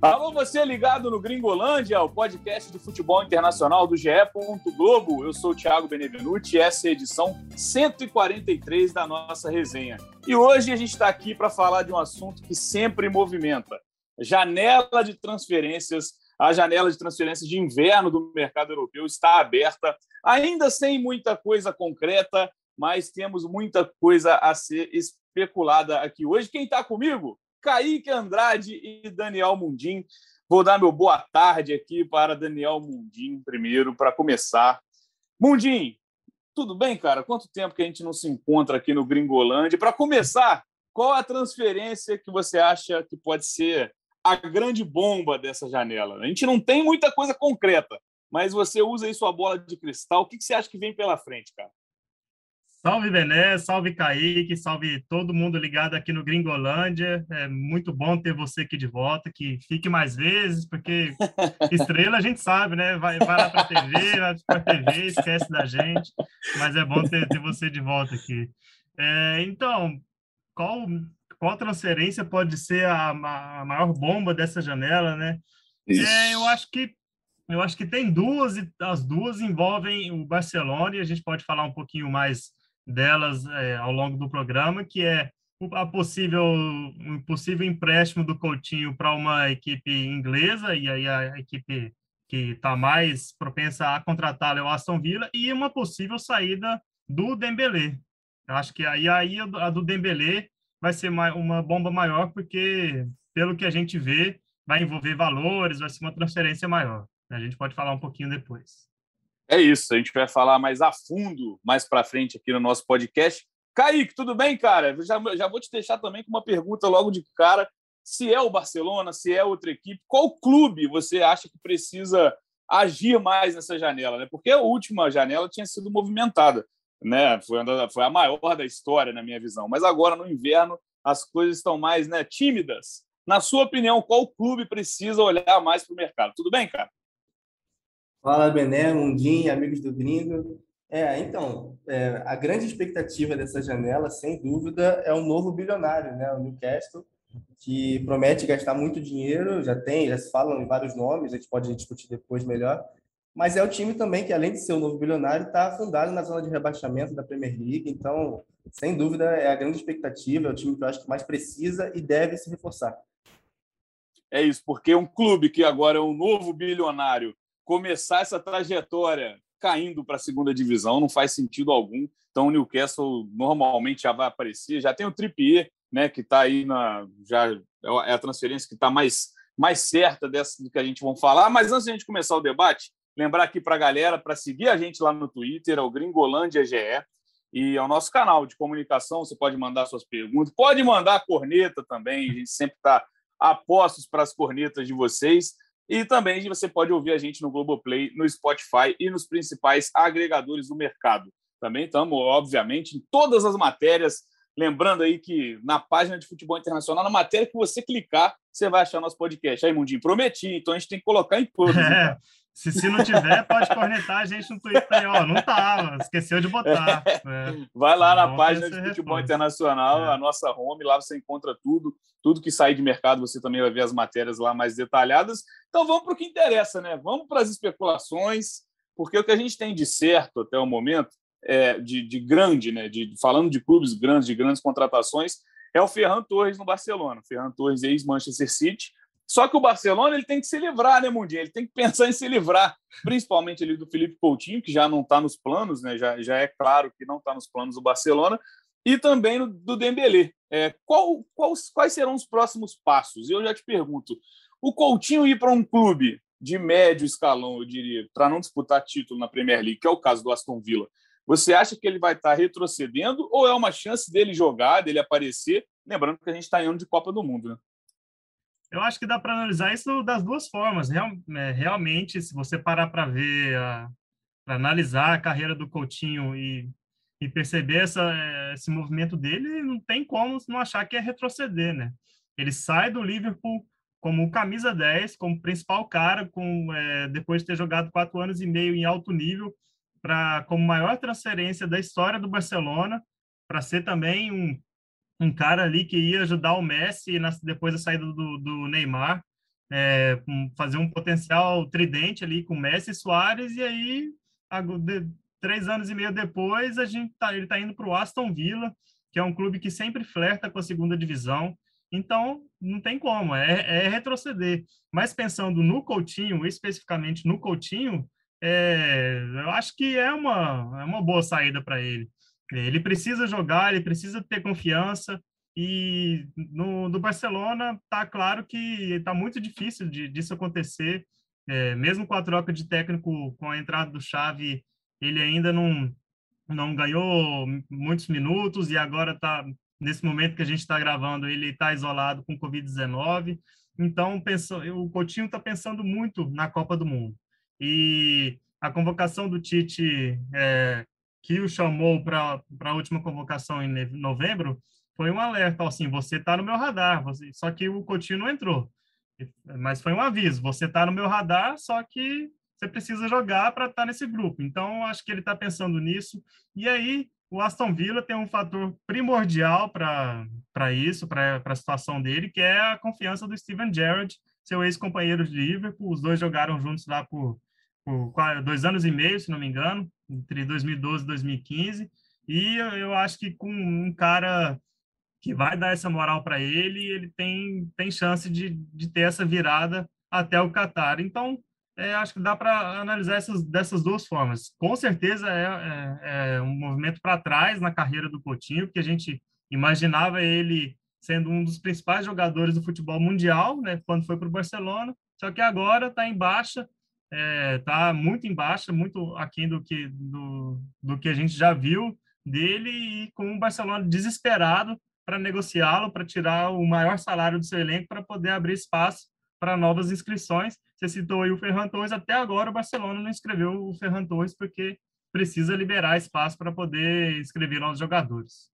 Alô, você ligado no Gringolândia, o podcast de futebol internacional do GE. Globo. Eu sou o Thiago Benevenuti e essa é a edição 143 da nossa resenha. E hoje a gente está aqui para falar de um assunto que sempre movimenta: janela de transferências. A janela de transferências de inverno do mercado europeu está aberta, ainda sem muita coisa concreta, mas temos muita coisa a ser especulada aqui hoje. Quem está comigo? Kaique Andrade e Daniel Mundim. Vou dar meu boa tarde aqui para Daniel Mundim primeiro, para começar. Mundim, tudo bem, cara? Quanto tempo que a gente não se encontra aqui no Gringolândia? Para começar, qual a transferência que você acha que pode ser a grande bomba dessa janela? A gente não tem muita coisa concreta, mas você usa aí sua bola de cristal. O que você acha que vem pela frente, cara? Salve Bené, salve Kaique, salve todo mundo ligado aqui no Gringolândia. É muito bom ter você aqui de volta, que fique mais vezes, porque estrela a gente sabe, né? Vai, vai lá para a TV, vai para a TV, esquece da gente, mas é bom ter, ter você de volta aqui. É, então, qual, qual transferência pode ser a, a maior bomba dessa janela, né? É, eu acho que eu acho que tem duas e as duas envolvem o Barcelona e a gente pode falar um pouquinho mais delas é, ao longo do programa, que é a possível, um possível empréstimo do Coutinho para uma equipe inglesa, e aí a equipe que está mais propensa a contratá-lo é o Aston Villa, e uma possível saída do Dembélé. Eu acho que aí, aí a do Dembélé vai ser uma bomba maior, porque, pelo que a gente vê, vai envolver valores, vai ser uma transferência maior. A gente pode falar um pouquinho depois. É isso, a gente vai falar mais a fundo mais para frente aqui no nosso podcast. Kaique, tudo bem, cara? Já, já vou te deixar também com uma pergunta logo de cara. Se é o Barcelona, se é outra equipe, qual clube você acha que precisa agir mais nessa janela? Né? Porque a última janela tinha sido movimentada, né? foi, foi a maior da história, na minha visão. Mas agora, no inverno, as coisas estão mais né, tímidas. Na sua opinião, qual clube precisa olhar mais para o mercado? Tudo bem, cara? Fala, Bené, Mundim, amigos do Gringo. É, então, é, a grande expectativa dessa janela, sem dúvida, é um novo bilionário, né? O Newcastle, que promete gastar muito dinheiro, já tem, já se falam em vários nomes, a gente pode discutir depois melhor, mas é o time também que, além de ser o novo bilionário, está afundado na zona de rebaixamento da Premier League, então, sem dúvida, é a grande expectativa, é o time que eu acho que mais precisa e deve se reforçar. É isso, porque um clube que agora é um novo bilionário começar essa trajetória caindo para a segunda divisão não faz sentido algum. Então o Newcastle normalmente já vai aparecer. Já tem o Trippier, né, que está aí na já é a transferência que está mais mais certa dessa do que a gente vai falar. Mas antes de a gente começar o debate, lembrar aqui para a galera para seguir a gente lá no Twitter, é o Gringolândia GE e ao nosso canal de comunicação. Você pode mandar suas perguntas, pode mandar corneta também. A gente sempre está a postos para as cornetas de vocês. E também você pode ouvir a gente no Globoplay, no Spotify e nos principais agregadores do mercado. Também estamos, obviamente, em todas as matérias. Lembrando aí que na página de futebol internacional, na matéria que você clicar, você vai achar nosso podcast. Aí, Mundinho, prometi, então a gente tem que colocar em todos. É, se, se não tiver, pode cornetar a gente no Twitter aí, ó. Não tava, esqueceu de botar. É. É. Vai lá na página de futebol responde. internacional, é. a nossa home, lá você encontra tudo, tudo que sair de mercado, você também vai ver as matérias lá mais detalhadas. Então vamos para o que interessa, né? Vamos para as especulações, porque o que a gente tem de certo até o momento, é, de, de grande, né? De, falando de clubes grandes, de grandes contratações, é o Ferran Torres no Barcelona. Ferran Torres, ex-Manchester City, só que o Barcelona ele tem que se livrar, né, Mundinho? Ele tem que pensar em se livrar, principalmente ali do Felipe Coutinho, que já não está nos planos, né? Já, já é claro que não está nos planos do Barcelona, e também do Dembélé. É, qual, qual, quais serão os próximos passos? Eu já te pergunto. O Coutinho ir para um clube de médio escalão, eu diria, para não disputar título na Premier League, que é o caso do Aston Villa, você acha que ele vai estar tá retrocedendo ou é uma chance dele jogar, dele aparecer? Lembrando que a gente está em ano de Copa do Mundo, né? Eu acho que dá para analisar isso das duas formas. Real, é, realmente, se você parar para ver, para analisar a carreira do Coutinho e, e perceber essa, é, esse movimento dele, não tem como não achar que é retroceder, né? Ele sai do Liverpool como camisa 10, como principal cara, com, é, depois de ter jogado quatro anos e meio em alto nível, para como maior transferência da história do Barcelona, para ser também um um cara ali que ia ajudar o Messi na, depois da saída do, do Neymar. é, fazer um potencial tridente ali com Messi e Soares, e aí, três anos e meio depois, a gente tá, ele está indo para o Aston Villa, que é um clube que sempre flerta com a segunda divisão, então não tem como, é, é retroceder. Mas pensando no Coutinho, especificamente no Coutinho, é, eu acho que é uma, é uma boa saída para ele. Ele precisa jogar, ele precisa ter confiança, e no Barcelona está claro que está muito difícil de, disso acontecer. É, mesmo com a troca de técnico, com a entrada do Xavi, ele ainda não não ganhou muitos minutos e agora está nesse momento que a gente está gravando ele está isolado com Covid-19. Então pensou, o Coutinho está pensando muito na Copa do Mundo e a convocação do Tite é, que o chamou para a última convocação em novembro foi um alerta, assim, você está no meu radar, você... só que o Coutinho não entrou. Mas foi um aviso, você está no meu radar, só que você precisa jogar para estar tá nesse grupo. Então, acho que ele está pensando nisso. E aí, o Aston Villa tem um fator primordial para isso, para a situação dele, que é a confiança do Steven Gerrard, seu ex-companheiro de Liverpool. Os dois jogaram juntos lá por, por dois anos e meio, se não me engano, entre 2012 e 2015. E eu, acho que com um cara que vai dar essa moral para ele ele tem, tem chance de, de ter essa virada até o Qatar. Então, é, acho que dá para analisar essas, dessas duas formas. Com certeza é, é, é um movimento para trás na carreira do Coutinho, porque a gente imaginava ele sendo um dos principais jogadores do futebol mundial, né, quando foi para o Barcelona, só que agora está em baixa, está é, muito em baixa, muito aquém do que, do, do que a gente já viu dele e com o Barcelona desesperado para negociá-lo, para tirar o maior salário do seu elenco, para poder abrir espaço para novas inscrições. Você citou aí o Ferran Torres, até agora o Barcelona não inscreveu o Ferran Torres, porque precisa liberar espaço para poder inscrever novos jogadores.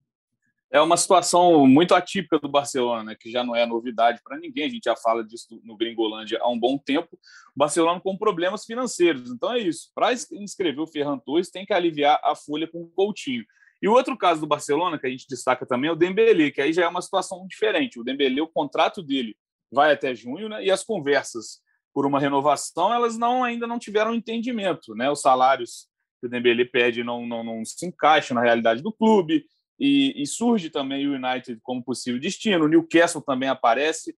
É uma situação muito atípica do Barcelona, né, que já não é novidade para ninguém, a gente já fala disso no Gringolândia há um bom tempo. O Barcelona com problemas financeiros, então é isso. Para inscrever o Ferran Torres, tem que aliviar a folha com o Coutinho. E o outro caso do Barcelona, que a gente destaca também, é o Dembélé, que aí já é uma situação diferente. O Dembélé, o contrato dele vai até junho, né? E as conversas por uma renovação, elas não ainda não tiveram entendimento, né? Os salários que o Dembélé pede não, não, não se encaixam na realidade do clube, e, e, surge também o United como possível destino. O Newcastle também aparece.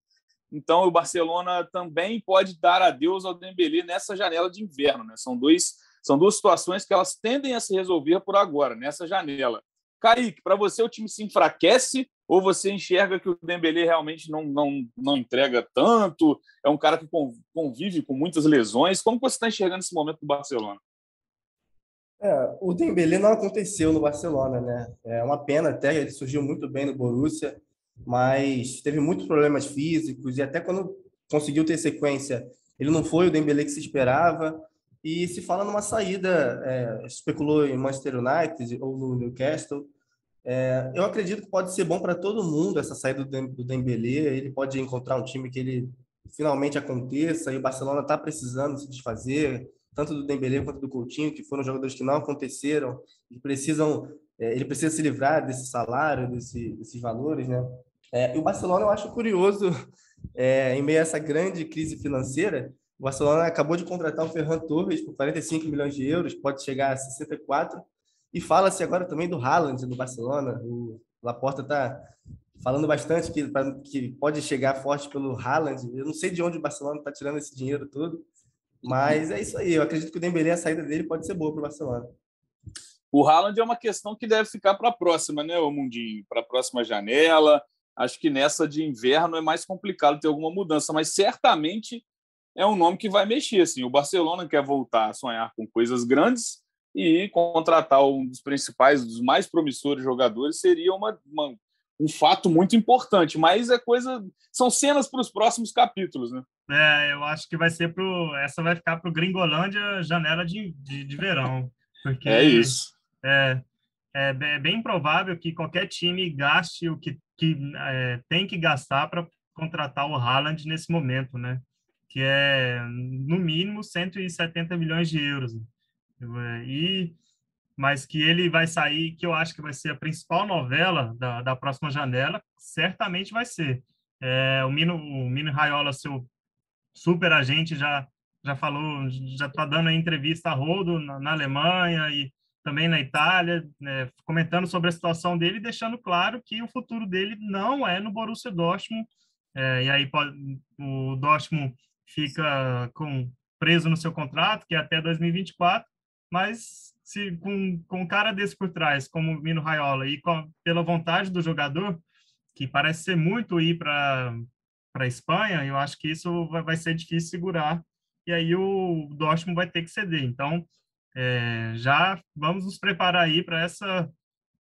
Então, o Barcelona também pode dar adeus ao Dembélé nessa janela de inverno. Né? São dois são duas situações que elas tendem a se resolver por agora, nessa janela. Kaique, para você o time se enfraquece ou você enxerga que o Dembélé realmente não, não, não entrega tanto? É um cara que convive com muitas lesões. Como você está enxergando esse momento do Barcelona? É, o Dembélé não aconteceu no Barcelona, né? É uma pena até, ele surgiu muito bem no Borussia, mas teve muitos problemas físicos e até quando conseguiu ter sequência, ele não foi o Dembélé que se esperava. E se fala numa saída, é, especulou em Manchester United ou no Newcastle. É, eu acredito que pode ser bom para todo mundo essa saída do Dembélé. Ele pode encontrar um time que ele finalmente aconteça e o Barcelona está precisando se desfazer tanto do Dembélé quanto do Coutinho, que foram jogadores que não aconteceram e precisam é, ele precisa se livrar desse salário, desse, desses valores, né? É, e o Barcelona eu acho curioso, é, em meio a essa grande crise financeira, o Barcelona acabou de contratar o Ferran Torres por 45 milhões de euros, pode chegar a 64. E fala-se agora também do Haaland no Barcelona. O Laporta está falando bastante que, que pode chegar forte pelo Haaland. Eu não sei de onde o Barcelona está tirando esse dinheiro todo, mas é isso aí. Eu acredito que o Dembélé, a saída dele pode ser boa para o Barcelona. O Haaland é uma questão que deve ficar para a próxima, né, o Mundinho? Para a próxima janela. Acho que nessa de inverno é mais complicado ter alguma mudança, mas certamente é um nome que vai mexer. Assim. O Barcelona quer voltar a sonhar com coisas grandes e contratar um dos principais, dos mais promissores jogadores seria uma, uma um fato muito importante. Mas é coisa, são cenas para os próximos capítulos, né? É, eu acho que vai ser pro, essa vai ficar para o Gringolândia janela de, de, de verão, porque é isso. É, é, é bem provável que qualquer time gaste o que, que é, tem que gastar para contratar o Haaland nesse momento, né? que é no mínimo 170 milhões de euros. E mas que ele vai sair, que eu acho que vai ser a principal novela da, da próxima janela, certamente vai ser. É, o Mino, o Mino Raiola, seu, super agente, já já falou, já está dando entrevista a rodo na, na, Alemanha e também na Itália, né, comentando sobre a situação dele, deixando claro que o futuro dele não é no Borussia Dortmund. É, e aí o Dortmund fica com preso no seu contrato, que é até 2024, mas se com, com um cara desse por trás, como o Mino Raiola, e com, pela vontade do jogador, que parece ser muito ir para a Espanha, eu acho que isso vai, vai ser difícil segurar e aí o Dortmund vai ter que ceder. Então, é, já vamos nos preparar aí para essa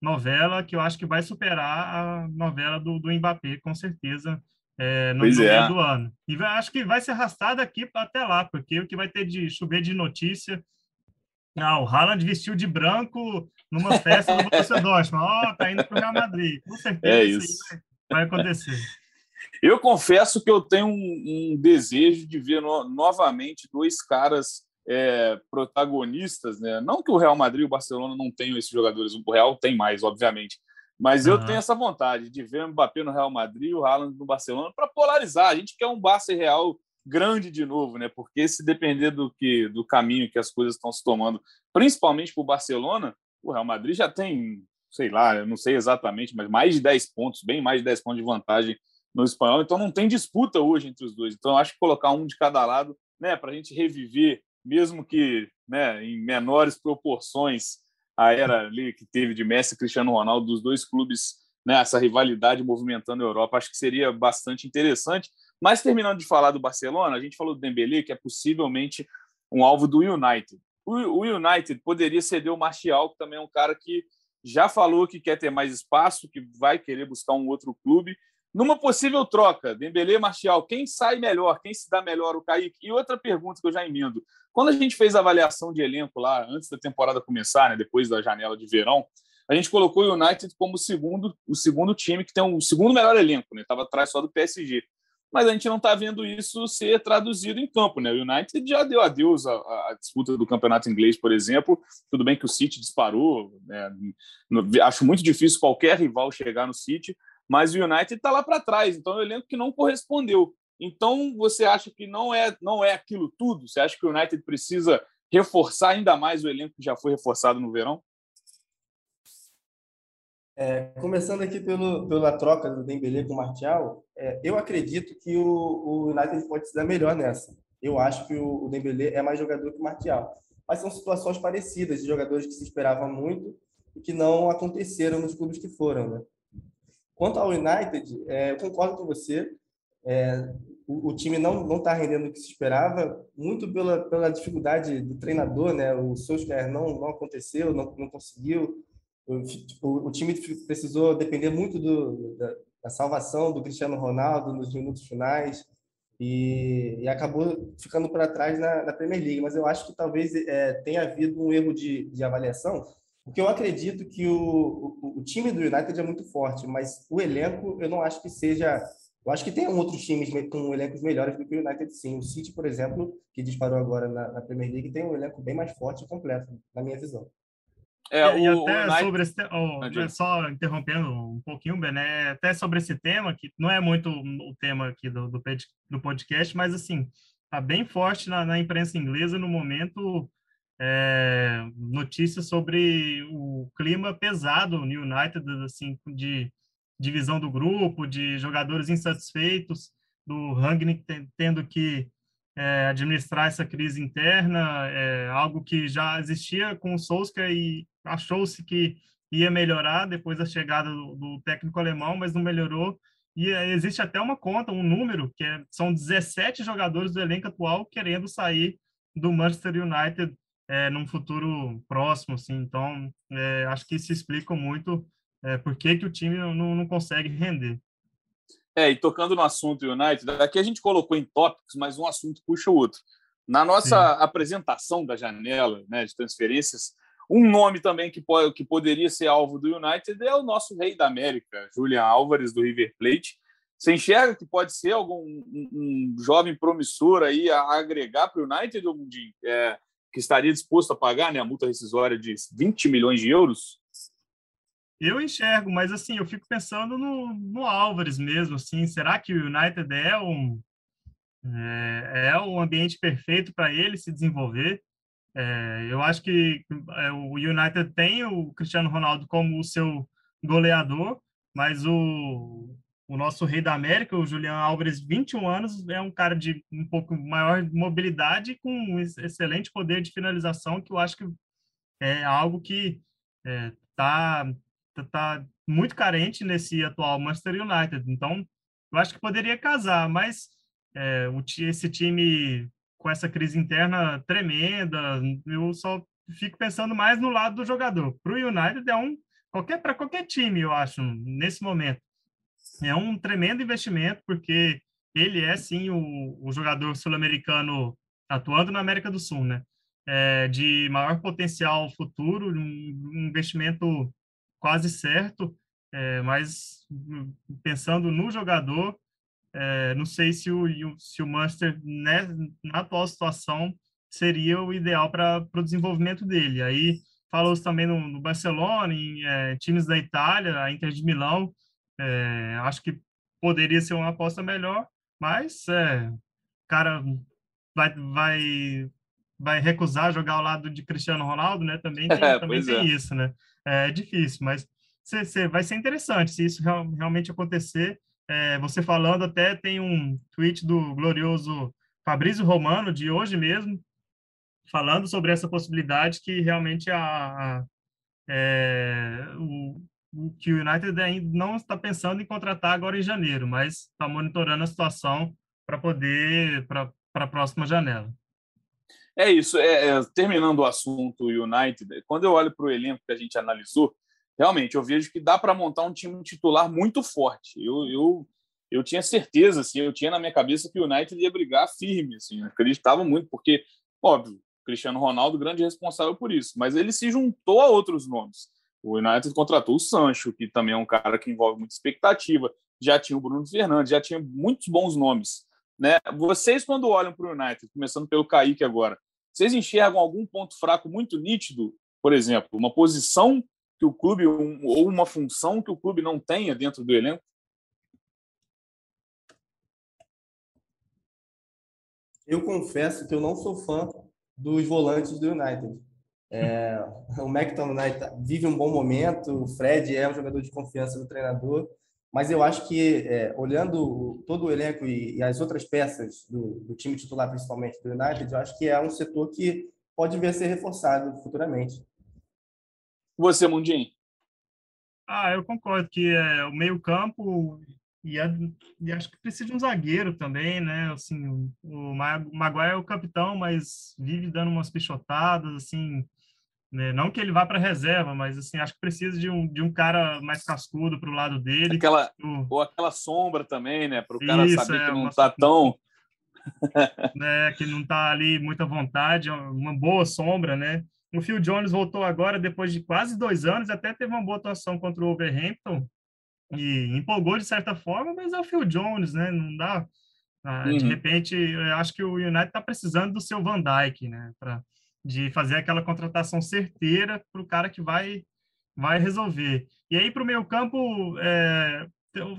novela que eu acho que vai superar a novela do, do Mbappé, com certeza, é, no meio é. do ano. E vai, acho que vai se arrastar daqui até lá, porque o que vai ter de chover de notícia. Ah, o Haaland vestiu de branco numa festa do Borussia Dortmund. Ó, oh, tá indo para o Real Madrid. Com certeza é isso. vai acontecer. Eu confesso que eu tenho um, um desejo de ver no, novamente dois caras é, protagonistas, né? Não que o Real Madrid e o Barcelona não tenham esses jogadores, o Real tem mais, obviamente, mas uhum. eu tenho essa vontade de ver o Mbappé no Real Madrid e o Haaland no Barcelona para polarizar. A gente quer um Barça e Real grande de novo, né? Porque se depender do que do caminho que as coisas estão se tomando, principalmente para o Barcelona, o Real Madrid já tem, sei lá, eu não sei exatamente, mas mais de 10 pontos, bem mais de 10 pontos de vantagem no espanhol, então não tem disputa hoje entre os dois. Então acho que colocar um de cada lado, né, para a gente reviver, mesmo que né, em menores proporções, a era ali que teve de Messi e Cristiano Ronaldo, dos dois clubes, né, essa rivalidade movimentando a Europa, acho que seria bastante interessante. Mas terminando de falar do Barcelona, a gente falou do Dembélé, que é possivelmente um alvo do United. O, United poderia ceder o Martial, que também é um cara que já falou que quer ter mais espaço, que vai querer buscar um outro clube numa possível troca, Dembélé e Martial, quem sai melhor? Quem se dá melhor? O Kaique? E outra pergunta que eu já emendo. Quando a gente fez a avaliação de elenco lá, antes da temporada começar, né, depois da janela de verão, a gente colocou o United como o segundo, o segundo time que tem o um segundo melhor elenco, né? Estava atrás só do PSG. Mas a gente não está vendo isso ser traduzido em campo, né? O United já deu adeus à, à, disputa do campeonato inglês, por exemplo. Tudo bem que o City disparou, né? acho muito difícil qualquer rival chegar no City, mas o United está lá para trás, então é um elenco que não correspondeu. Então você acha que não é não é aquilo tudo? Você acha que o United precisa reforçar ainda mais o elenco que já foi reforçado no verão? É, começando aqui pelo, pela troca do Dembélé com o Martial, é, eu acredito que o, o, United pode se dar melhor nessa. Eu acho que o, o Dembélé é mais jogador que o Martial. Mas são situações parecidas de jogadores que se esperavam muito e que não aconteceram nos clubes que foram, né? Quanto ao United, é, eu concordo com você. É, o, o, time não não está rendendo o que se esperava, muito pela, pela dificuldade do treinador, né? O Solskjaer não não aconteceu, não, não conseguiu. O, o, o time precisou depender muito do, da, da, salvação do Cristiano Ronaldo nos minutos finais e, e acabou ficando para trás na, na, Premier League. Mas eu acho que talvez é, tenha havido um erro de, de avaliação porque eu acredito que o, o, o, time do United é muito forte, mas o elenco eu não acho que seja. Eu acho que tem outros times com elencos melhores do que o United, sim. O City, por exemplo, que disparou agora na, na Premier League, tem um elenco bem mais forte e completo, na minha visão. É, e, o, até sobre esse, oh, só interrompendo um pouquinho, Bené, até sobre esse tema, que não é muito o tema aqui do, do, do podcast, mas assim, tá bem forte na, na imprensa inglesa no momento é, notícias sobre o clima pesado no United, assim, de divisão do grupo, de jogadores insatisfeitos, do Rangnick tendo que é, administrar essa crise interna, é, algo que já existia com o Solskjaer e achou-se que ia melhorar depois da chegada do, do, técnico alemão, mas não melhorou. E é, existe até uma conta, um número, que é, são 17 jogadores do elenco atual querendo sair do Manchester United é, num futuro próximo, assim. Então, é, acho que isso explica muito é, por que, que o time não, não consegue render. É, e tocando no assunto United, aqui a gente colocou em tópicos, mas um assunto puxa o outro. Na nossa Sim. apresentação da janela né, de transferências, um nome também que, pode, que poderia ser alvo do United é o nosso rei da América, Julian Álvares, do River Plate. Você enxerga que pode ser algum um, um jovem promissor aí a agregar para o United, Mundinho? É, que estaria disposto a pagar né, a multa rescisória de 20 milhões de euros? Eu enxergo, mas assim, eu fico pensando no, no Álvares mesmo, assim, será que o United é um É, é o ambiente perfeito para ele se desenvolver. É, eu acho que é, o United tem o Cristiano Ronaldo como o seu goleador, mas o, o nosso rei da América, o Julian Álvares, 21 anos, é um cara de um pouco maior mobilidade com um excelente poder de finalização, que eu acho que é algo que está é, tá, tá muito carente nesse atual Manchester United. Então, eu acho que poderia casar, mas é, o, esse time com essa crise interna tremenda, eu só fico pensando mais no lado do jogador. Para o United é um qualquer para qualquer time, eu acho, nesse momento é um tremendo investimento porque ele é sim o, o jogador sul-americano atuando na América do Sul, né? É, de maior potencial futuro, um, investimento quase certo, é, mas pensando no jogador, é, não sei se o, se o Manchester, né, na atual situação, seria o ideal para o desenvolvimento dele. Aí falou também no, no Barcelona, em é, times da Itália, a Inter de Milão, é, acho que poderia ser uma aposta melhor, mas é, cara vai, vai, vai recusar jogar ao lado de Cristiano Ronaldo, né? Também tem, é, também tem isso, né? É difícil, mas cê, cê, vai ser interessante se isso real, realmente acontecer. É, você falando até tem um tweet do glorioso Fabrício Romano de hoje mesmo falando sobre essa possibilidade que realmente a, a é, o, que o United ainda não está pensando em contratar agora em janeiro, mas está monitorando a situação para poder para a próxima janela. É isso. É, é, terminando o assunto United, quando eu olho para o elenco que a gente analisou, realmente eu vejo que dá para montar um time titular muito forte. Eu, eu, eu tinha certeza, assim, eu tinha na minha cabeça que o United ia brigar firme, assim, eu acreditava muito, porque, óbvio, Cristiano Ronaldo, grande responsável por isso, mas ele se juntou a outros nomes. O United contratou o Sancho, que também é um cara que envolve muita expectativa. Já tinha o Bruno Fernandes, já tinha muitos bons nomes. Né? Vocês, quando olham para o United, começando pelo Kaique agora, vocês enxergam algum ponto fraco muito nítido? Por exemplo, uma posição que o clube, ou uma função que o clube não tenha dentro do elenco? Eu confesso que eu não sou fã dos volantes do United. É, o McTominay tá, vive um bom momento, o Fred é um jogador de confiança do treinador, mas eu acho que, é, olhando todo o elenco e, e as outras peças do, do, time titular, principalmente do United, eu acho que é um setor que pode vir a ser reforçado futuramente. Você, Mundinho? Ah, eu concordo que é, o meio-campo e, e, acho que precisa de um zagueiro também, né? Assim, o, o Maguire é o capitão, mas vive dando umas pichotadas, assim, né? Não que ele vá para reserva, mas assim, acho que precisa de um, de um cara mais cascudo para o lado dele. Aquela, o... Ou aquela sombra também, né? Para o cara saber é, que não está tão. né, que não está ali muita vontade, uma boa sombra, né? O Phil Jones voltou agora depois de quase dois anos, até teve uma boa atuação contra o Overhampton e empolgou de certa forma, mas é o Phil Jones, né? Não dá. Ah, uhum. De repente, eu acho que o United está precisando do seu Van Dijk, né? Para de fazer aquela contratação certeira para o cara que vai vai resolver. E aí para o meio campo é,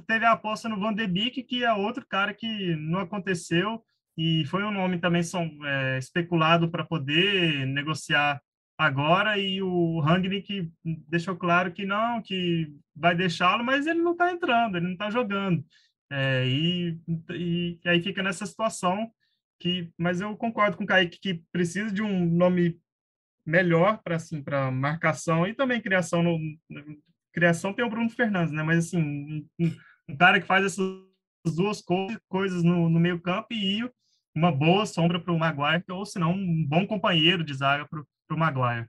teve a aposta no Van de Beek, que é outro cara que não aconteceu e foi um nome também são, é, especulado para poder negociar agora e o Rangnick deixou claro que não, que vai deixá-lo, mas ele não está entrando, ele não está jogando. É, e, e, e aí fica nessa situação que, mas eu concordo com o Kaique que precisa de um nome melhor para assim, para marcação e também criação no criação tem o Bruno Fernandes, né? Mas assim, um, um cara que faz essas duas coisas no, no meio-campo e uma boa sombra para o Maguire, ou se não, um bom companheiro de zaga para o Maguire.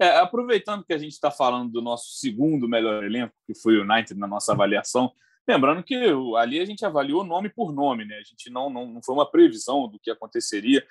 É, aproveitando que a gente está falando do nosso segundo melhor elenco, que foi o United na nossa avaliação, Lembrando que ali a gente avaliou nome por nome, né? A gente não, não, não foi uma previsão do que aconteceria,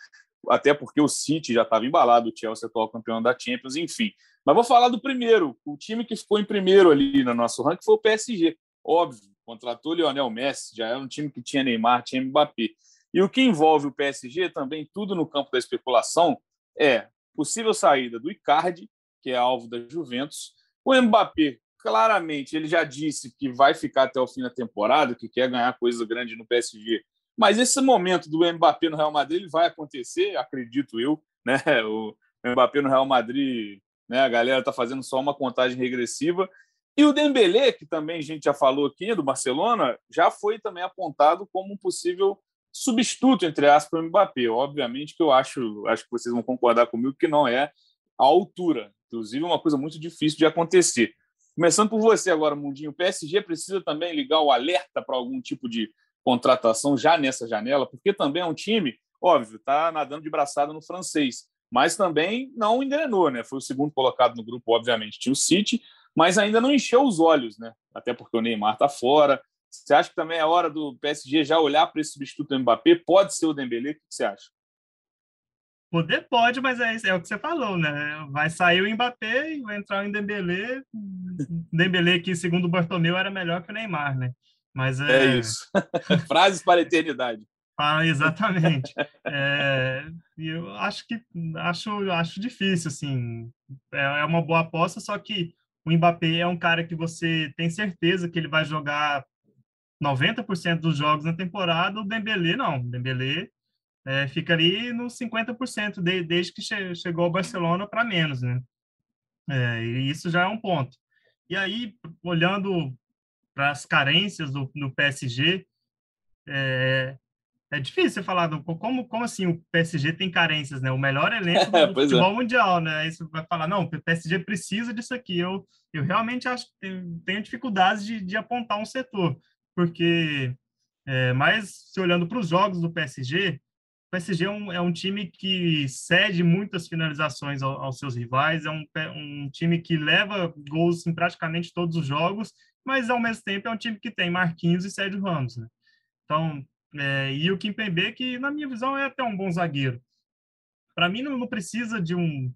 até porque o City já estava embalado, o Chelsea atual campeão da Champions, enfim. Mas vou falar do primeiro. O time que ficou em primeiro ali no nosso ranking foi o PSG. Óbvio, contratou Lionel Messi, já era um time que tinha Neymar, tinha Mbappé. E o que envolve o PSG também, tudo no campo da especulação, é possível saída do Icardi, que é alvo da Juventus, o Mbappé claramente ele já disse que vai ficar até o fim da temporada, que quer ganhar coisa grande no PSG, Mas esse momento do Mbappé no Real Madrid ele vai acontecer, acredito eu. Né? O Mbappé no Real Madrid, né? a galera está fazendo só uma contagem regressiva. E o Dembélé, que também a gente já falou aqui, do Barcelona, já foi também apontado como um possível substituto, entre aspas, para o Mbappé. Obviamente que eu acho, acho que vocês vão concordar comigo que não é a altura. Inclusive, é uma coisa muito difícil de acontecer. Começando por você agora, Mundinho. O PSG precisa também ligar o alerta para algum tipo de contratação já nessa janela, porque também é um time, óbvio, está nadando de braçada no francês, mas também não engrenou, né? Foi o segundo colocado no grupo, obviamente. Tinha o City, mas ainda não encheu os olhos, né? Até porque o Neymar está fora. Você acha que também é hora do PSG já olhar para esse substituto do Mbappé? Pode ser o Dembélé? O que você acha? Poder pode, mas é, é o que você falou, né? Vai sair o Mbappé e vai entrar o Dembélé. Dembélé que, segundo o Bartomeu, era melhor que o Neymar, né? Mas é, é isso. Frases para a eternidade. Ah, exatamente. é, eu acho que acho, acho difícil, assim. É, é uma boa aposta, só que o Mbappé é um cara que você tem certeza que ele vai jogar 90% dos jogos na temporada, o Dembélé não. O Dembélé é, fica ali nos 50% de, desde que che, chegou ao Barcelona para menos, né? É, e isso já é um ponto. E aí, olhando para as carências do, do PSG, é, é difícil falar do, como, como assim o PSG tem carências, né? O melhor elenco do é, futebol é. mundial, né? Aí você vai falar, não, o PSG precisa disso aqui. Eu, eu realmente acho que tenho, tenho dificuldades de, de apontar um setor, porque, é, mas se olhando para os jogos do PSG, o PSG é um, é um time que cede muitas finalizações ao, aos seus rivais, é um, um time que leva gols em praticamente todos os jogos, mas ao mesmo tempo é um time que tem Marquinhos e Sérgio Ramos. Né? Então, é, e o Kimpembe, que na minha visão é até um bom zagueiro. Para mim, não, não, precisa de um,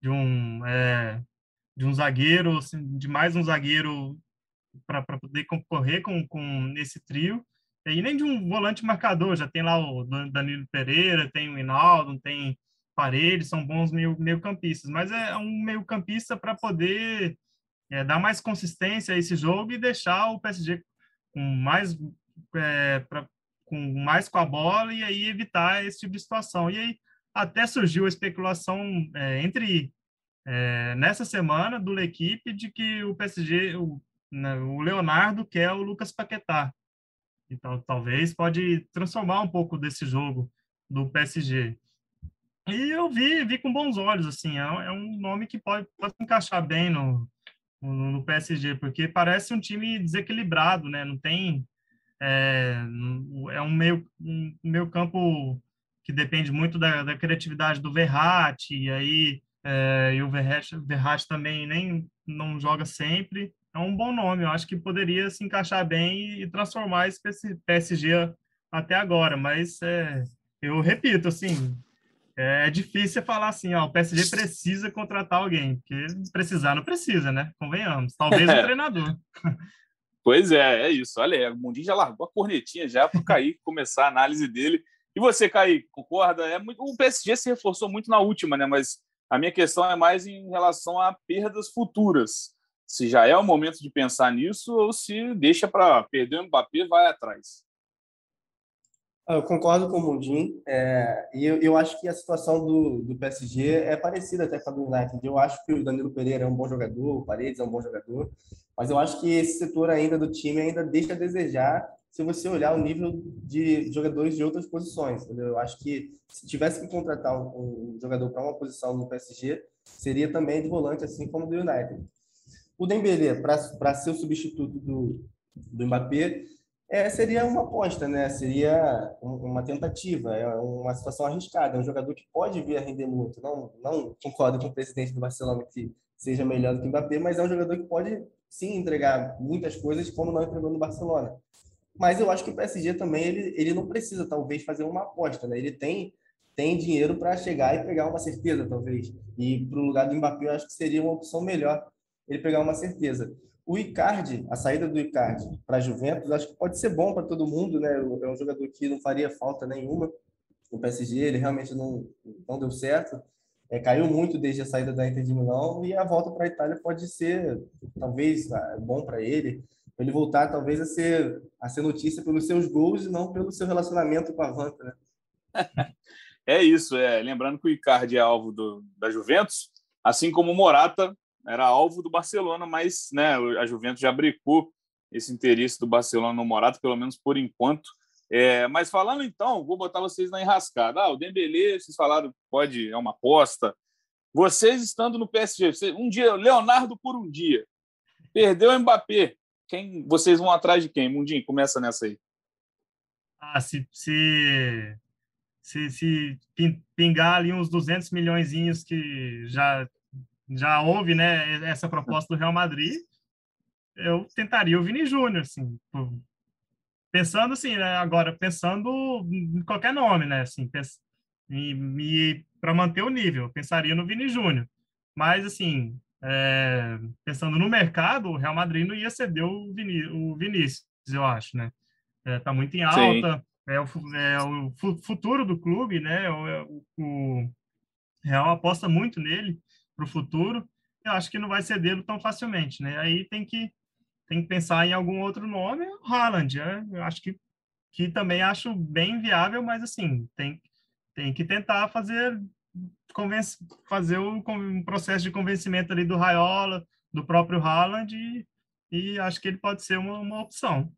de um, é, de um zagueiro, assim, de mais um zagueiro para poder concorrer com, com esse trio e nem de um volante marcador, já tem lá o Danilo Pereira, tem o Hinaldo, tem Paredes, são bons meio, meio campistas, mas é um meio campista para poder é, dar mais consistência a esse jogo e deixar o PSG com mais, é, pra, com mais com a bola e aí evitar esse tipo de situação. E aí até surgiu a especulação é, entre é, nessa semana do equipe de que o PSG, o, né, o Leonardo quer o Lucas Paquetá. Então, talvez pode transformar um pouco desse jogo do PSG. E eu vi, vi com bons olhos, assim, é, é um nome que pode, pode encaixar bem no, no, no, PSG, porque parece um time desequilibrado, né? Não tem... É, é um meio, um meio campo que depende muito da, da criatividade do Verratti, e aí é, e o Verratti, Verratti também nem não joga sempre é um bom nome. Eu acho que poderia se encaixar bem e transformar esse PSG até agora. Mas é, eu repito, assim, é difícil falar assim, ó, o PSG precisa contratar alguém, porque precisar não precisa, né? Convenhamos. Talvez o um treinador. Pois é, é isso. Olha, o Mundinho já largou a cornetinha já para o Kaique começar a análise dele. E você, Kaique, concorda? É muito... O PSG se reforçou muito na última, né? Mas a minha questão é mais em relação a perdas futuras se já é o momento de pensar nisso ou se deixa para perder o Mbappé vai atrás. Eu concordo com o Mundim, é, e eu, eu, acho que a situação do, do PSG é parecida até com a do United. Eu acho que o Danilo Pereira é um bom jogador, o Paredes é um bom jogador, mas eu acho que esse setor ainda do time ainda deixa a desejar se você olhar o nível de jogadores de outras posições. Entendeu? Eu acho que se tivesse que contratar um, um jogador para uma posição no PSG, seria também de volante, assim como do United. O Dembélé, para ser o substituto do, do Mbappé, é, seria uma aposta, né? Seria uma tentativa, é uma situação arriscada. É um jogador que pode vir a render muito. Não, não concordo com o presidente do Barcelona que seja melhor do que o Mbappé, mas é um jogador que pode sim entregar muitas coisas, como não entregou no Barcelona. Mas eu acho que o PSG também ele, ele não precisa talvez fazer uma aposta, né? Ele tem tem dinheiro para chegar e pegar uma certeza, talvez. E para o lugar do Mbappé, eu acho que seria uma opção melhor ele pegar uma certeza. O Icardi, a saída do Icardi para a Juventus, acho que pode ser bom para todo mundo, né? É um jogador que não faria falta nenhuma no PSG, ele realmente não, não deu certo. É, caiu muito desde a saída da Inter de Milão e a volta para a Itália pode ser talvez ah, bom para ele. ele voltar talvez a ser a ser notícia pelos seus gols e não pelo seu relacionamento com a Vanta, né? é isso, é. Lembrando que o Icardi é alvo do, da Juventus, assim como o Morata era alvo do Barcelona, mas né, a Juventus já brecou esse interesse do Barcelona no Morata, pelo menos por enquanto. É, mas falando então, vou botar vocês na enrascada. Ah, o Dembélé, vocês falaram, pode, é uma aposta. Vocês estando no PSG, um dia, Leonardo por um dia, perdeu o Mbappé. Quem, vocês vão atrás de quem? Mundinho, começa nessa aí. Ah, se, se, se, se pingar ali uns 200 milhões que já, já houve, né, essa proposta do Real Madrid, eu tentaria o Vini Júnior, assim, pensando assim, né, agora pensando em qualquer nome, né, assim, para manter o nível, pensaria no Vini Júnior, mas assim, é, pensando no mercado, o Real Madrid não ia ceder o, Viní o Vinícius, eu acho, né, é, tá muito em alta, é o, é o futuro do clube, né, o, o Real aposta muito nele para o futuro, eu acho que não vai cedê-lo tão facilmente, né, aí tem que tem que pensar em algum outro nome, Haaland, é, eu acho que, que também acho bem viável, mas assim, tem, tem que tentar fazer convence, fazer o um processo de convencimento ali do Raiola, do próprio Haaland, e, e acho que ele pode ser uma, uma opção.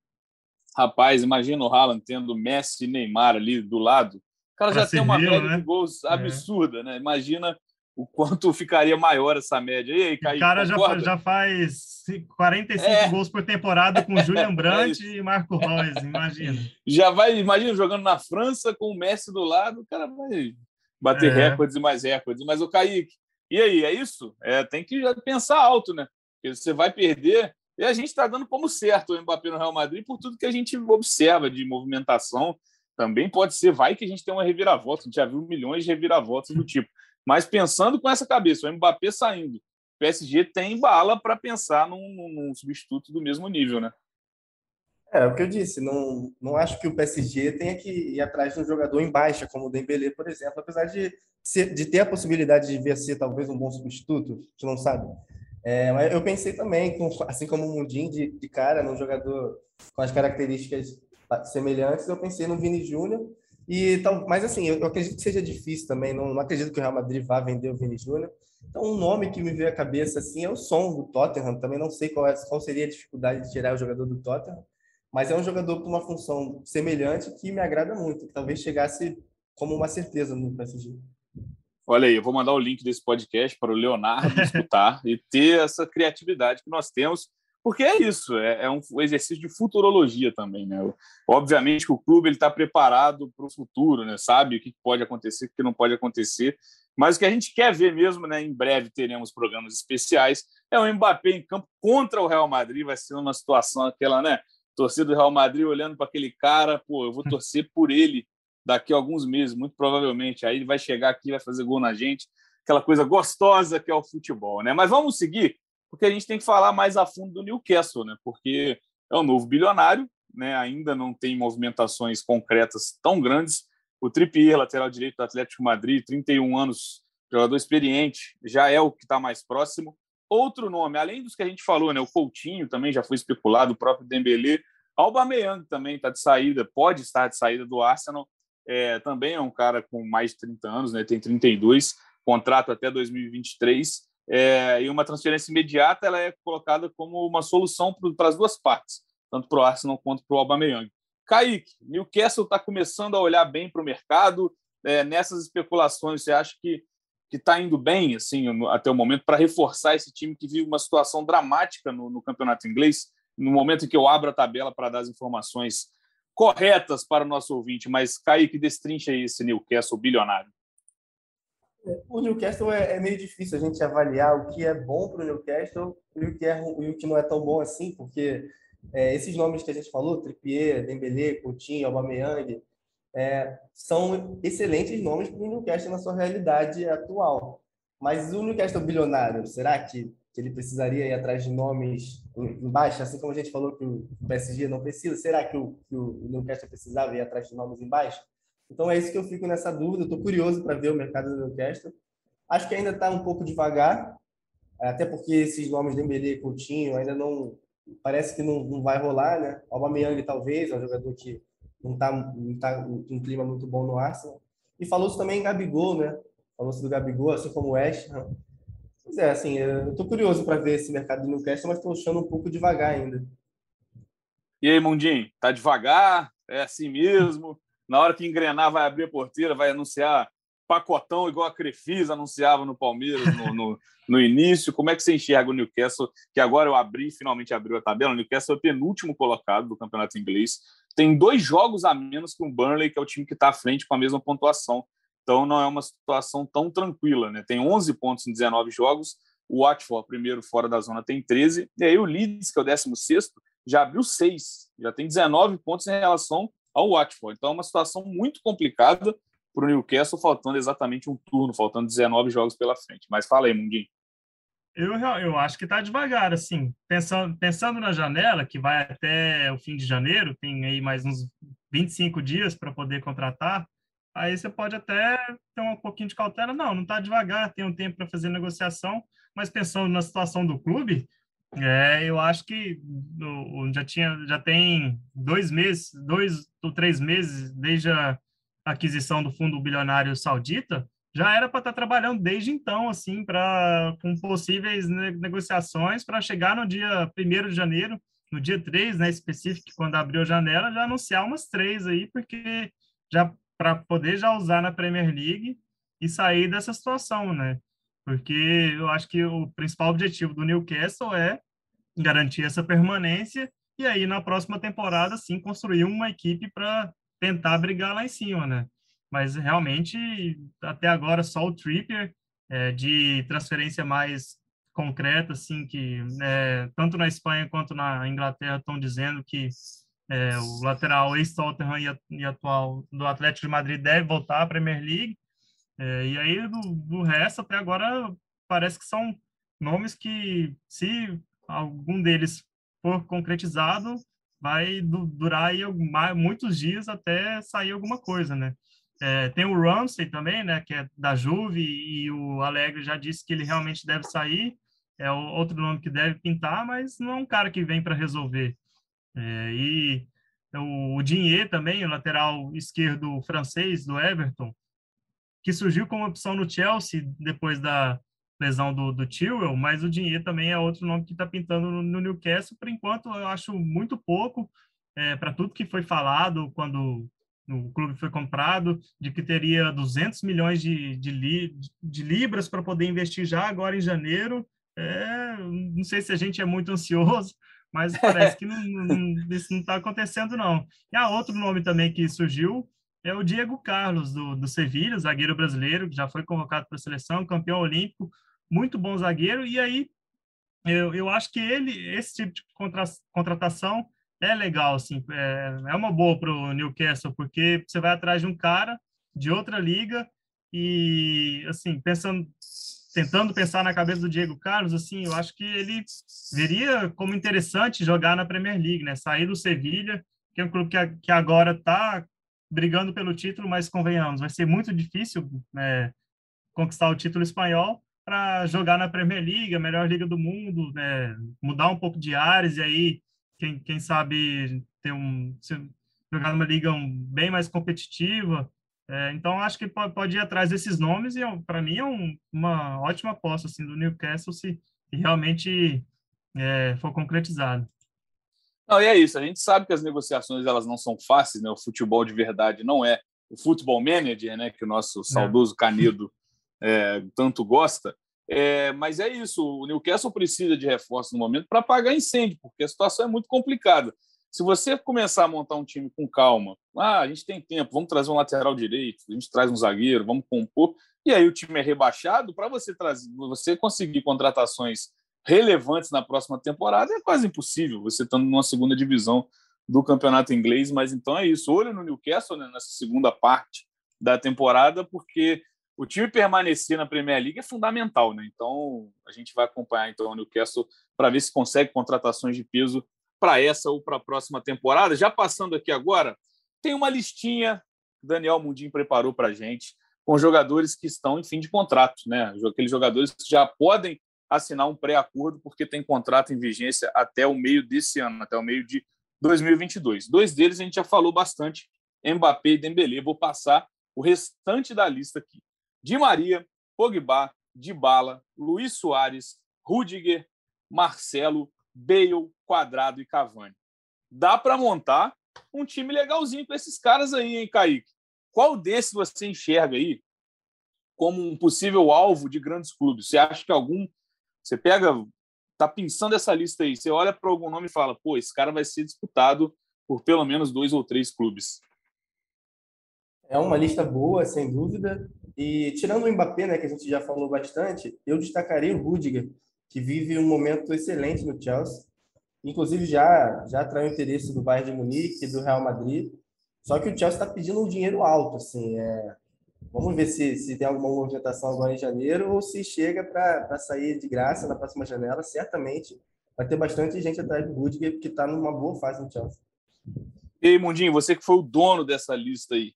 Rapaz, imagina o Haaland tendo Messi e Neymar ali do lado. O cara pra já tem uma média né? de gols é. absurda, é. né? Imagina o quanto ficaria maior essa média. E aí, Kaique, O cara já, já faz 45 é. gols por temporada com Julian é Brandt é e Marco Reus, imagina. Já vai, imagina, jogando na França com o Messi do lado, o cara vai bater é. recordes e mais recordes. Mas o Kaique, e aí, é isso? É, tem que pensar alto, né? Porque você vai perder. E a gente está dando como certo o Mbappé no Real Madrid por tudo que a gente observa de movimentação. Também pode ser, vai que a gente tem uma reviravolta. A gente já viu milhões de reviravoltas do tipo. Mas pensando com essa cabeça, o Mbappé saindo, o PSG tem bala para pensar num, num, substituto do mesmo nível, né? É, é, o que eu disse, não, não acho que o PSG tenha que ir atrás de um jogador em baixa, como o Dembélé, por exemplo, apesar de, ser, de ter a possibilidade de vir ser talvez um bom substituto, a gente não sabe. É, mas eu pensei também, assim como o Mundinho, de, de cara, num jogador com as características semelhantes, eu pensei no Vini Júnior, e tal, mas assim, eu, eu, acredito que seja difícil também. Não, não acredito que o Real Madrid vá vender o Vini Júnior. Então, um nome que me veio à cabeça assim é o som do Tottenham. Também não sei qual, é, qual seria a dificuldade de tirar o jogador do Tottenham, mas é um jogador com uma função semelhante que me agrada muito. Que talvez chegasse como uma certeza no PSG. Olha aí, eu vou mandar o link desse podcast para o Leonardo escutar e ter essa criatividade que nós temos porque é isso, é, é um exercício de futurologia também, né? Obviamente que o clube está preparado para o futuro, né? Sabe o que pode acontecer, o que não pode acontecer. Mas o que a gente quer ver mesmo, né? Em breve teremos programas especiais. É o Mbappé em campo contra o Real Madrid, vai ser uma situação aquela, né? Torcida do Real Madrid olhando para aquele cara, pô, eu vou torcer por ele daqui a alguns meses, muito provavelmente. Aí ele vai chegar aqui, vai fazer gol na gente, aquela coisa gostosa que é o futebol, né? Mas vamos seguir porque a gente tem que falar mais a fundo do Newcastle, né? Porque é um novo bilionário, né? Ainda não tem movimentações concretas tão grandes. O Trippier, lateral direito do Atlético Madrid, 31 anos, jogador experiente, já é o que está mais próximo. Outro nome, além dos que a gente falou, né? O Coutinho também já foi especulado, o próprio Dembélé. Aubameyang também está de saída, pode estar de saída do Arsenal. É, também é um cara com mais de 30 anos, né? Tem 32, contrato até 2023 é, e uma transferência imediata ela é colocada como uma solução para as duas partes, tanto para o Arsenal quanto para o Aubameyang. Kaique, Newcastle está começando a olhar bem para o mercado. É, nessas especulações, você acha que que está indo bem assim até o momento para reforçar esse time que vive uma situação dramática no, no campeonato inglês? No momento em que eu abro a tabela para dar as informações corretas para o nosso ouvinte, mas Kaique, destrincha aí esse Newcastle bilionário. O Newcastle é, é, meio difícil a gente avaliar o que é bom para o Newcastle e o que, é, e o que não é tão bom assim, porque é, esses nomes que a gente falou, Trippier, Dembélé, Coutinho, Aubameyang, é, são excelentes nomes para o Newcastle na sua realidade atual. Mas o Newcastle bilionário, será que, que ele precisaria ir atrás de nomes embaixo, assim como a gente falou que o PSG não precisa? Será que o, que o Newcastle precisava ir atrás de nomes embaixo? Então é isso que eu fico nessa dúvida. Estou curioso para ver o mercado do Newcastle. Acho que ainda está um pouco devagar, até porque esses nomes Dembélé e Coutinho ainda não parece que não, não vai rolar, né? Aubameyang talvez, é um jogador que não está não tá um clima muito bom no Arsenal. E falou-se também em Gabigol, né? Falou-se do Gabigol, assim como o West. Pois é, assim, eu estou curioso para ver esse mercado do Newcastle, mas estou achando um pouco devagar ainda. E aí, Mundinho, tá devagar? É assim mesmo? Na hora que engrenar, vai abrir a porteira, vai anunciar pacotão igual a Crefisa anunciava no Palmeiras no, no, no, início. Como é que você enxerga o Newcastle, que agora eu abri, finalmente abriu a tabela? O Newcastle é o penúltimo colocado do campeonato inglês. Tem dois jogos a menos que o Burnley, que é o time que está à frente com a mesma pontuação. Então não é uma situação tão tranquila. Né? Tem 11 pontos em 19 jogos. O Watford, primeiro fora da zona, tem 13. E aí o Leeds, que é o 16, já abriu 6. Já tem 19 pontos em relação ao Watford. Então é uma situação muito complicada para o Newcastle, faltando exatamente um turno, faltando 19 jogos pela frente. Mas fala aí, Mundinho. Eu, eu acho que está devagar, assim. Pensando, pensando na janela, que vai até o fim de janeiro, tem aí mais uns 25 dias para poder contratar, aí você pode até ter um pouquinho de cautela. Não, não está devagar, tem um tempo para fazer negociação, mas pensando na situação do clube, é, eu acho que já tinha, já tem dois meses, dois ou três meses desde a aquisição do fundo bilionário saudita, já era para estar tá trabalhando desde então, assim, para com possíveis negociações para chegar no dia 1 de janeiro, no dia 3, né, específico, quando abriu a janela, já anunciar umas três aí, porque já para poder já usar na Premier League e sair dessa situação, né? Porque eu acho que o principal objetivo do Newcastle é garantir essa permanência e aí na próxima temporada sim construir uma equipe para tentar brigar lá em cima, né? Mas realmente, até agora, só o Trippier, é, de transferência mais concreta, assim, que é, tanto na Espanha quanto na Inglaterra estão dizendo que é, o lateral ex-Tottenham e, e, atual do Atlético de Madrid deve voltar à Premier League. É, e aí, do, do resto, até agora, parece que são nomes que, se algum deles for concretizado, vai durar aí muitos dias até sair alguma coisa, né? É, tem o Ramsey também, né, que é da Juve, e o Alegre já disse que ele realmente deve sair, é outro nome que deve pintar, mas não é um cara que vem para resolver. É, e o, o Dinhe também, o lateral esquerdo francês do Everton, que surgiu como opção no Chelsea depois da, lesão do, do Tyrell, mas o Dinheiro também é outro nome que está pintando no, no, Newcastle. Por enquanto, eu acho muito pouco é, para tudo que foi falado quando o clube foi comprado, de que teria 200 milhões de, de, li, de libras para poder investir já agora em janeiro. É, não sei se a gente é muito ansioso, mas parece que não, não, isso não está acontecendo, não. E há outro nome também que surgiu, é o Diego Carlos, do, do Sevilha, zagueiro brasileiro, que já foi convocado para a seleção, campeão olímpico, muito bom zagueiro, e aí eu, eu acho que ele, esse tipo de contra, contratação é legal, assim, é, é uma boa para o Newcastle, porque você vai atrás de um cara de outra liga e, assim, pensando, tentando pensar na cabeça do Diego Carlos, assim, eu acho que ele veria como interessante jogar na Premier League, né? Sair do Sevilha, que é um clube que, que agora está brigando pelo título, mas convenhamos, vai ser muito difícil né, conquistar o título espanhol para jogar na Premier League, a melhor liga do mundo, né, mudar um pouco de áreas e aí, quem, quem sabe, ter um, jogar numa liga um, bem mais competitiva. É, então, acho que pode, pode ir atrás desses nomes e, para mim, é um, uma ótima aposta assim, do Newcastle se, se realmente é, for concretizado. Não, e é isso. A gente sabe que as negociações elas não são fáceis, né? O futebol de verdade não é o futebol manager, né? Que o nosso é. saudoso Canedo é, tanto gosta. É, mas é isso. O Newcastle precisa de reforço no momento para apagar incêndio, porque a situação é muito complicada. Se você começar a montar um time com calma, ah, a gente tem tempo, vamos trazer um lateral direito, a gente traz um zagueiro, vamos compor, e aí o time é rebaixado, para você trazer, você conseguir contratações relevantes na próxima temporada é quase impossível, você estando numa segunda divisão do campeonato inglês. Mas então é isso. Olho no Newcastle né, nessa segunda parte da temporada, porque o time permanecer na Premier League é fundamental. Né? Então a gente vai acompanhar então, o Newcastle para ver se consegue contratações de peso para essa ou para a próxima temporada. Já passando aqui agora, tem uma listinha que Daniel Mundim preparou para a gente com jogadores que estão em fim de contrato, né? Aqueles jogadores que já podem assinar um pré-acordo, porque tem contrato em vigência até o meio desse ano, até o meio de 2022. Dois deles a gente já falou bastante, Mbappé e Dembélé. Vou passar o restante da lista aqui. Di Maria, Pogba, Dybala, Luiz Soares, Rudiger, Marcelo, Bale, Quadrado e Cavani. Dá para montar um time legalzinho com esses caras aí, hein, Kaique? Qual desses você enxerga aí como um possível alvo de grandes clubes? Você acha que algum. Você pega. Tá pensando essa lista aí, você olha para algum nome e fala, pô, esse cara vai ser disputado por pelo menos dois ou três clubes. É uma lista boa, sem dúvida. E tirando o Mbappé, né, que a gente já falou bastante, eu destacaria o Rudiger, que vive um momento excelente no Chelsea. Inclusive já já o interesse do Bayern de Munique e do Real Madrid. Só que o Chelsea está pedindo um dinheiro alto, assim. É... Vamos ver se, se tem alguma movimentação agora em janeiro ou se chega para sair de graça na próxima janela. Certamente vai ter bastante gente atrás do Rudiger, que está numa boa fase no Chelsea. Ei, Mundinho, você que foi o dono dessa lista aí,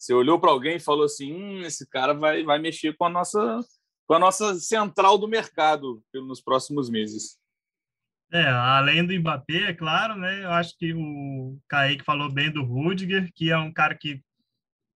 você olhou para alguém e falou assim: hum, esse cara vai, vai mexer com a nossa com a nossa central do mercado nos próximos meses. É, além do Mbappé, é claro, né? Eu acho que o Kaique falou bem do Rudiger, que é um cara que,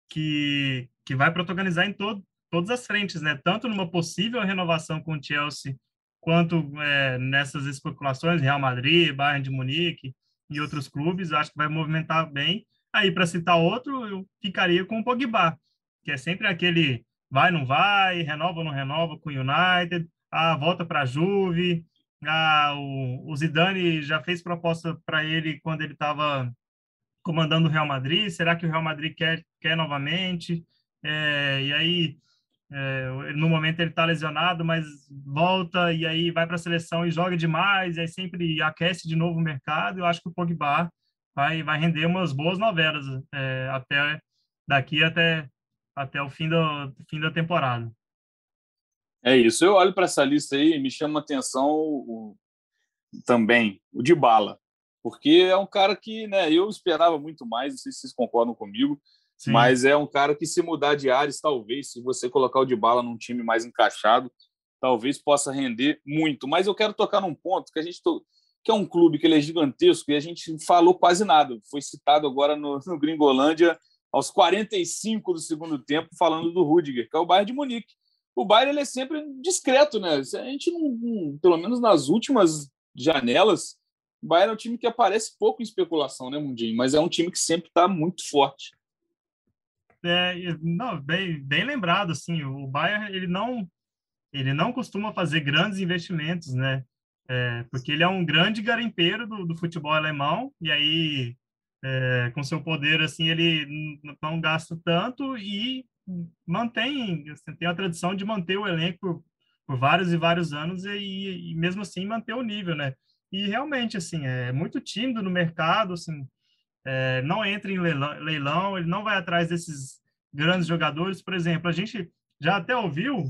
que, que vai protagonizar em todo, todas as frentes, né? Tanto numa possível renovação com o Chelsea, quanto é, nessas especulações, Real Madrid, Bayern de Munique e outros clubes, acho que vai movimentar bem. Aí, para citar outro, eu ficaria com o Pogba, que é sempre aquele vai, não vai, renova ou não renova com o United, ah, volta para a Juve, ah, o, o Zidane já fez proposta para ele quando ele estava comandando o Real Madrid, será que o Real Madrid quer, quer novamente? É, e aí, é, no momento ele está lesionado, mas volta e aí vai para a seleção e joga demais, e aí sempre aquece de novo o mercado. Eu acho que o Pogba vai, vai render umas boas novelas é, até daqui até, até o fim, do, fim da temporada. É isso. Eu olho para essa lista aí e me chama a atenção o, também o de bala, porque é um cara que né, eu esperava muito mais, não sei se vocês concordam comigo, Sim. mas é um cara que, se mudar de áreas, talvez, se você colocar o de bala num time mais encaixado, talvez possa render muito. Mas eu quero tocar num ponto que a gente to que é um clube que é gigantesco e a gente falou quase nada. Foi citado agora no, no Gringolândia aos 45 do segundo tempo, falando do Rudiger, que é o Bayern de Munique. O Bayern é sempre discreto, né? A gente não, pelo menos nas últimas janelas, o Bayern é um time que aparece pouco em especulação, né, Mundinho? Mas é um time que sempre está muito forte. É, não, bem, bem lembrado, assim, o Bayern ele não ele não costuma fazer grandes investimentos, né? É, porque ele é um grande garimpeiro do, do futebol alemão, e aí, é, com seu poder, assim, ele não gasta tanto e mantém, assim, tem a tradição de manter o elenco por, vários e vários anos e, e, mesmo assim manter o nível, né? E realmente, assim, é muito tímido no mercado, assim, é, não entra em leilão, leilão, ele não vai atrás desses grandes jogadores. Por exemplo, a gente já até ouviu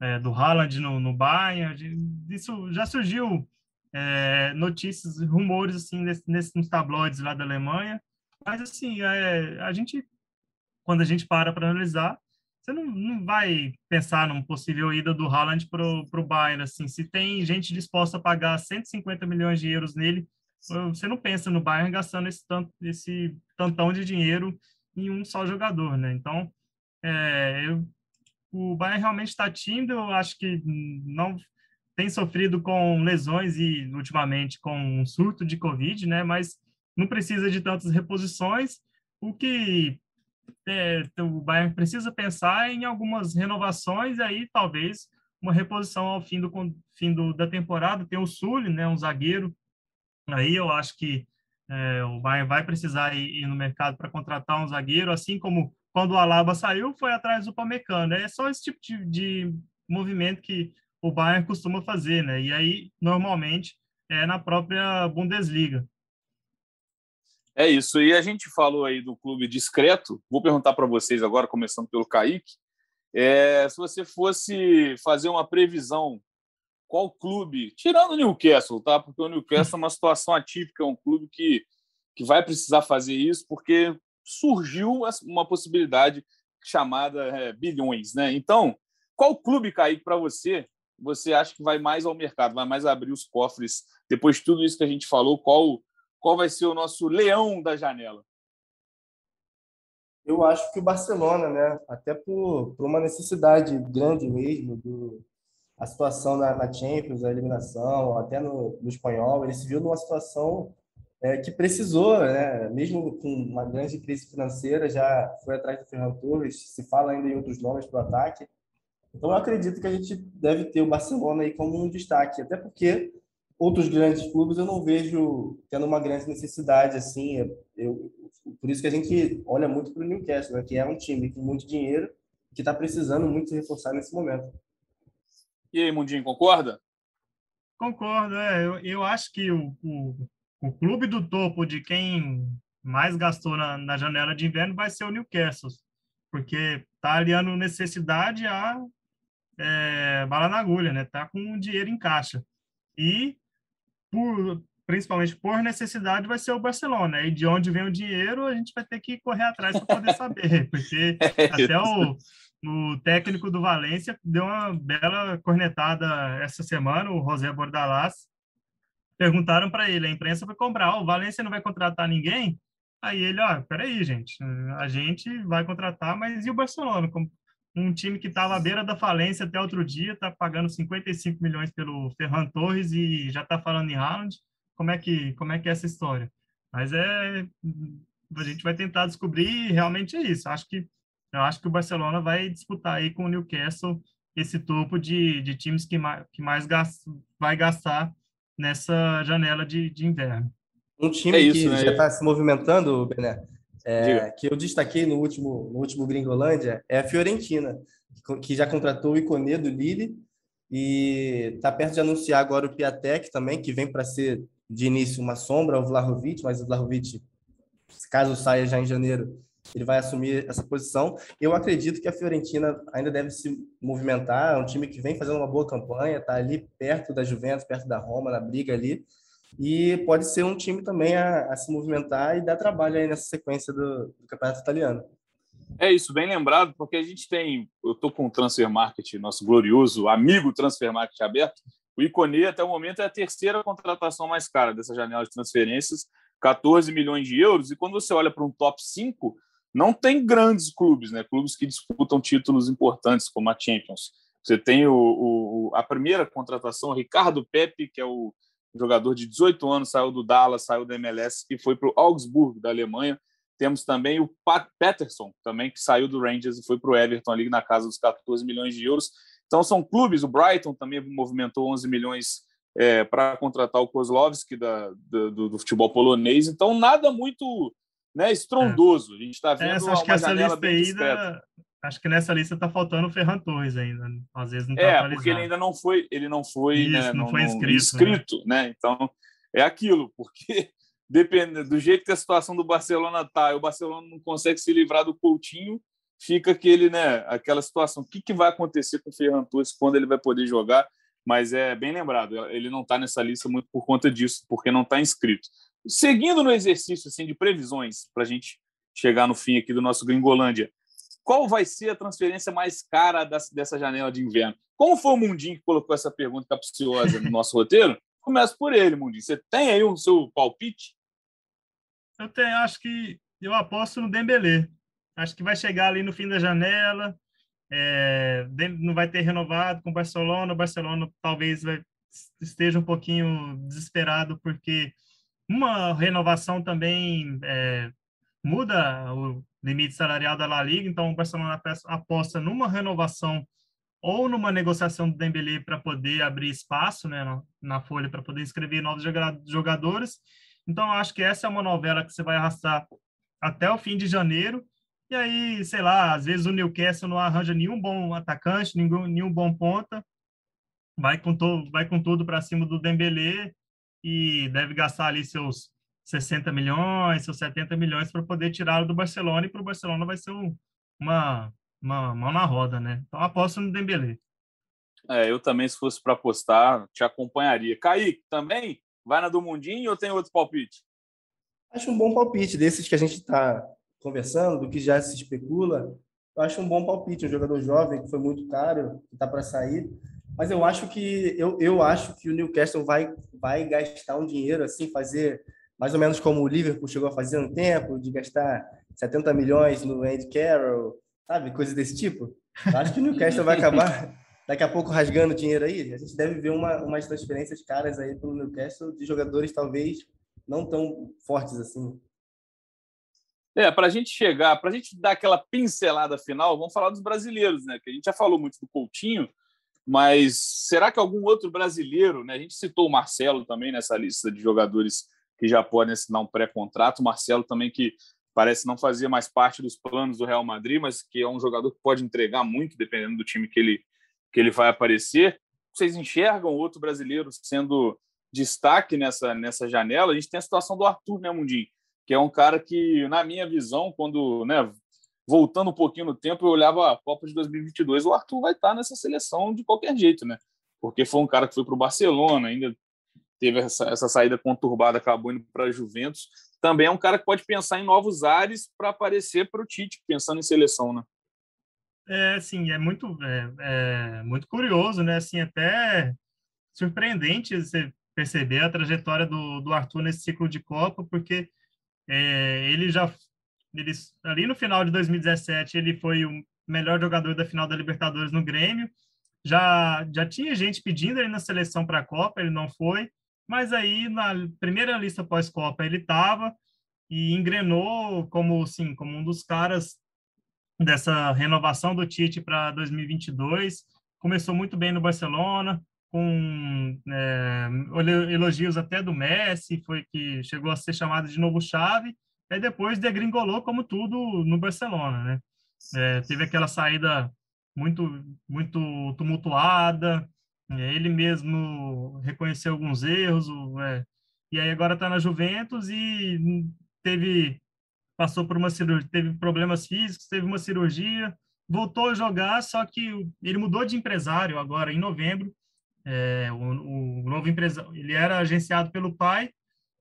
é, do Haaland no, no Bayern, isso já surgiu é, notícias, rumores assim nesse, nesses tabloides lá da Alemanha, mas assim é, a gente quando a gente para para analisar, você não, não vai pensar num possível ida do Haaland para o Bayern assim, se tem gente disposta a pagar 150 milhões de euros nele, você não pensa no Bayern gastando esse tanto esse tantão de dinheiro em um só jogador, né? Então é, eu o Bayern realmente está tímido, eu acho que não tem sofrido com lesões e ultimamente com um surto de Covid, né? Mas não precisa de tantas reposições. O que é, o Bayern precisa pensar em algumas renovações, aí talvez uma reposição ao fim do fim do, da temporada. Tem o Sully, né? Um zagueiro. Aí eu acho que é, o Bayern vai precisar ir, ir no mercado para contratar um zagueiro, assim como quando o Alaba saiu, foi atrás do Pamecano. É só esse tipo de, de movimento que o Bayern costuma fazer, né? E aí, normalmente, é na própria Bundesliga. É isso. E a gente falou aí do clube discreto. Vou perguntar para vocês agora, começando pelo Kaique. É, se você fosse fazer uma previsão, qual clube, tirando o Newcastle, tá? Porque o Newcastle é uma situação atípica, é um clube que, que vai precisar fazer isso, porque surgiu uma possibilidade chamada é, bilhões, né? Então, qual clube, Kaique, para você você acha que vai mais ao mercado, vai mais abrir os cofres depois de tudo isso que a gente falou? Qual, qual vai ser o nosso leão da janela? Eu acho que o Barcelona, né? Até por, por uma necessidade grande mesmo do a situação na, na Champions, a eliminação, até no, no espanhol, ele se viu numa situação é, que precisou, né? mesmo com uma grande crise financeira, já foi atrás do Fernando Torres, se fala ainda em outros nomes para o ataque. Então, eu acredito que a gente deve ter o Barcelona aí como um destaque, até porque outros grandes clubes eu não vejo tendo uma grande necessidade assim. Eu, por isso que a gente olha muito para o Newcastle, né? que é um time com muito dinheiro que está precisando muito se reforçar nesse momento. E aí, Mundinho, concorda? Concordo, é. Eu, eu acho que o, o, o clube do topo de quem mais gastou na, na janela de inverno vai ser o Newcastle, porque está aliando necessidade a é, bala na agulha, né? Tá com dinheiro em caixa. E por, principalmente por necessidade vai ser o Barcelona. E de onde vem o dinheiro, a gente vai ter que correr atrás para poder saber, porque é até o, o técnico do Valência deu uma bela cornetada essa semana, o José Bordalás. Perguntaram para ele, a imprensa foi comprar, oh, o Valência não vai contratar ninguém? Aí ele, ó, oh, peraí, gente, a gente vai contratar, mas e o Barcelona? Um time que estava à beira da falência até outro dia, está pagando 55 milhões pelo Ferran Torres e já está falando em Haaland. Como é que como é que é essa história? Mas é a gente vai tentar descobrir realmente é isso. Acho que eu acho que o Barcelona vai disputar aí com o Newcastle esse topo de, de times que mais, que mais gasta, vai gastar nessa janela de, de inverno. Um time é isso, que né? já está se movimentando, Bené, é, que eu destaquei no último, no último Gringolândia, é a Fiorentina, que já contratou o Iconê do Lille e está perto de anunciar agora o Piatek também, que vem para ser de início uma sombra ao Vlahovic, mas o Vlahovic, caso saia já em janeiro, ele vai assumir essa posição. Eu acredito que a Fiorentina ainda deve se movimentar, é um time que vem fazendo uma boa campanha, está ali perto da Juventus, perto da Roma, na briga ali, e pode ser um time também a, a se movimentar e dar trabalho aí nessa sequência do, do, Campeonato Italiano. É isso, bem lembrado, porque a gente tem, eu estou com o Transfer Market, nosso glorioso amigo Transfer Market aberto, o Iconê até o momento é a terceira contratação mais cara dessa janela de transferências, 14 milhões de euros, e quando você olha para um top 5, não tem grandes clubes, né? Clubes que disputam títulos importantes como a Champions. Você tem o, o, a primeira contratação, Ricardo Pepe, que é o jogador de 18 anos, saiu do Dallas, saiu do MLS e foi para o Augsburg, da Alemanha. Temos também o Pat Peterson, também que saiu do Rangers e foi para o Everton ali na casa dos 14 milhões de euros. Então são clubes, o Brighton também movimentou 11 milhões é, para contratar o Kozlovski da, do, do, futebol polonês. Então nada muito né, estrondoso. É. A gente está vendo essa, acho que essa lista aí da... acho que nessa lista está faltando o Ferran Torres ainda. Né? Às vezes não tá É, atualizado. porque ele ainda não foi, ele não foi, Isso, né, não, não foi inscrito, inscrito né? né? Então é aquilo, porque depende do jeito que a situação do Barcelona tá, o Barcelona não consegue se livrar do Coutinho, fica aquele, né, aquela situação. O que, que vai acontecer com o Ferran Torres quando ele vai poder jogar? Mas é bem lembrado, ele não está nessa lista muito por conta disso, porque não está inscrito. Seguindo no exercício assim, de previsões, para a gente chegar no fim aqui do nosso Gringolândia, qual vai ser a transferência mais cara dessa janela de inverno? Como foi o Mundinho que colocou essa pergunta capciosa no nosso roteiro? Começa por ele, Mundinho. Você tem aí o seu palpite? Eu tenho, acho que eu aposto no Dembélé. Acho que vai chegar ali no fim da janela, é, não vai ter renovado com o Barcelona. O Barcelona talvez vai, esteja um pouquinho desesperado porque uma renovação também é, muda o limite salarial da La Liga, então o Barcelona aposta numa renovação ou numa negociação do Dembélé para poder abrir espaço né, na, na folha para poder inscrever novos jogadores. Então, acho que essa é uma novela que você vai arrastar até o fim de janeiro. E aí, sei lá, às vezes o Newcastle não arranja nenhum bom atacante, nenhum, nenhum bom ponta, vai com, to, vai com tudo para cima do Dembélé e deve gastar ali seus 60 milhões, seus 70 milhões para poder tirá-lo do Barcelona, e para o Barcelona vai ser um, uma, uma mão na roda, né? Então aposto no Dembélé. É, eu também, se fosse para apostar, te acompanharia. Kaique, também? Vai na do Mundinho ou tem outro palpite? Acho um bom palpite desses que a gente está conversando, do que já se especula. Eu acho um bom palpite, um jogador jovem que foi muito caro, que está para sair Mas eu acho que eu, eu acho que o Newcastle vai vai gastar um dinheiro assim, fazer mais ou menos como o Liverpool chegou a fazer um tempo, de gastar 70 milhões no Andy Carroll, sabe, coisa desse tipo. Eu acho que o Newcastle vai acabar daqui a pouco rasgando dinheiro aí. A gente deve ver uma, umas transferências caras aí pelo Newcastle de jogadores talvez não tão fortes assim. É, para a gente chegar, para a gente dar aquela pincelada final, vamos falar dos brasileiros, né? Que a gente já falou muito do Coutinho, mas será que algum outro brasileiro, né? A gente citou o Marcelo também nessa lista de jogadores que já podem assinar um pré-contrato. Marcelo também que parece não fazer mais parte dos planos do Real Madrid, mas que é um jogador que pode entregar muito dependendo do time que ele que ele vai aparecer. Vocês enxergam outro brasileiro sendo destaque nessa nessa janela? A gente tem a situação do Arthur, né, Mundinho? que é um cara que, na minha visão, quando, né, voltando um pouquinho no tempo, eu olhava a Copa de 2022, o Arthur vai estar nessa seleção de qualquer jeito, né? Porque foi um cara que foi para o Barcelona, ainda teve essa, essa saída conturbada, acabou indo para a Juventus. Também é um cara que pode pensar em novos ares para aparecer para o Tite, pensando em seleção, né? É, sim, é muito, é, é, muito curioso, né? Assim, até surpreendente você perceber a trajetória do, do Arthur nesse ciclo de Copa, porque é, ele já ele, ali no final de 2017 ele foi o melhor jogador da final da Libertadores no Grêmio. Já já tinha gente pedindo ele na seleção para a Copa, ele não foi, mas aí na primeira lista pós-Copa ele estava e engrenou como sim, como um dos caras dessa renovação do Tite para 2022. Começou muito bem no Barcelona, com é, elogios até do Messi, foi que chegou a ser chamado de novo chave, e depois degringolou como tudo no Barcelona, né? É, teve aquela saída muito muito tumultuada, é, ele mesmo reconheceu alguns erros, é, e aí agora está na Juventus e teve passou por uma cirurgia, teve problemas físicos, teve uma cirurgia, voltou a jogar, só que ele mudou de empresário agora em novembro é, o, o, novo empresário, ele era agenciado pelo pai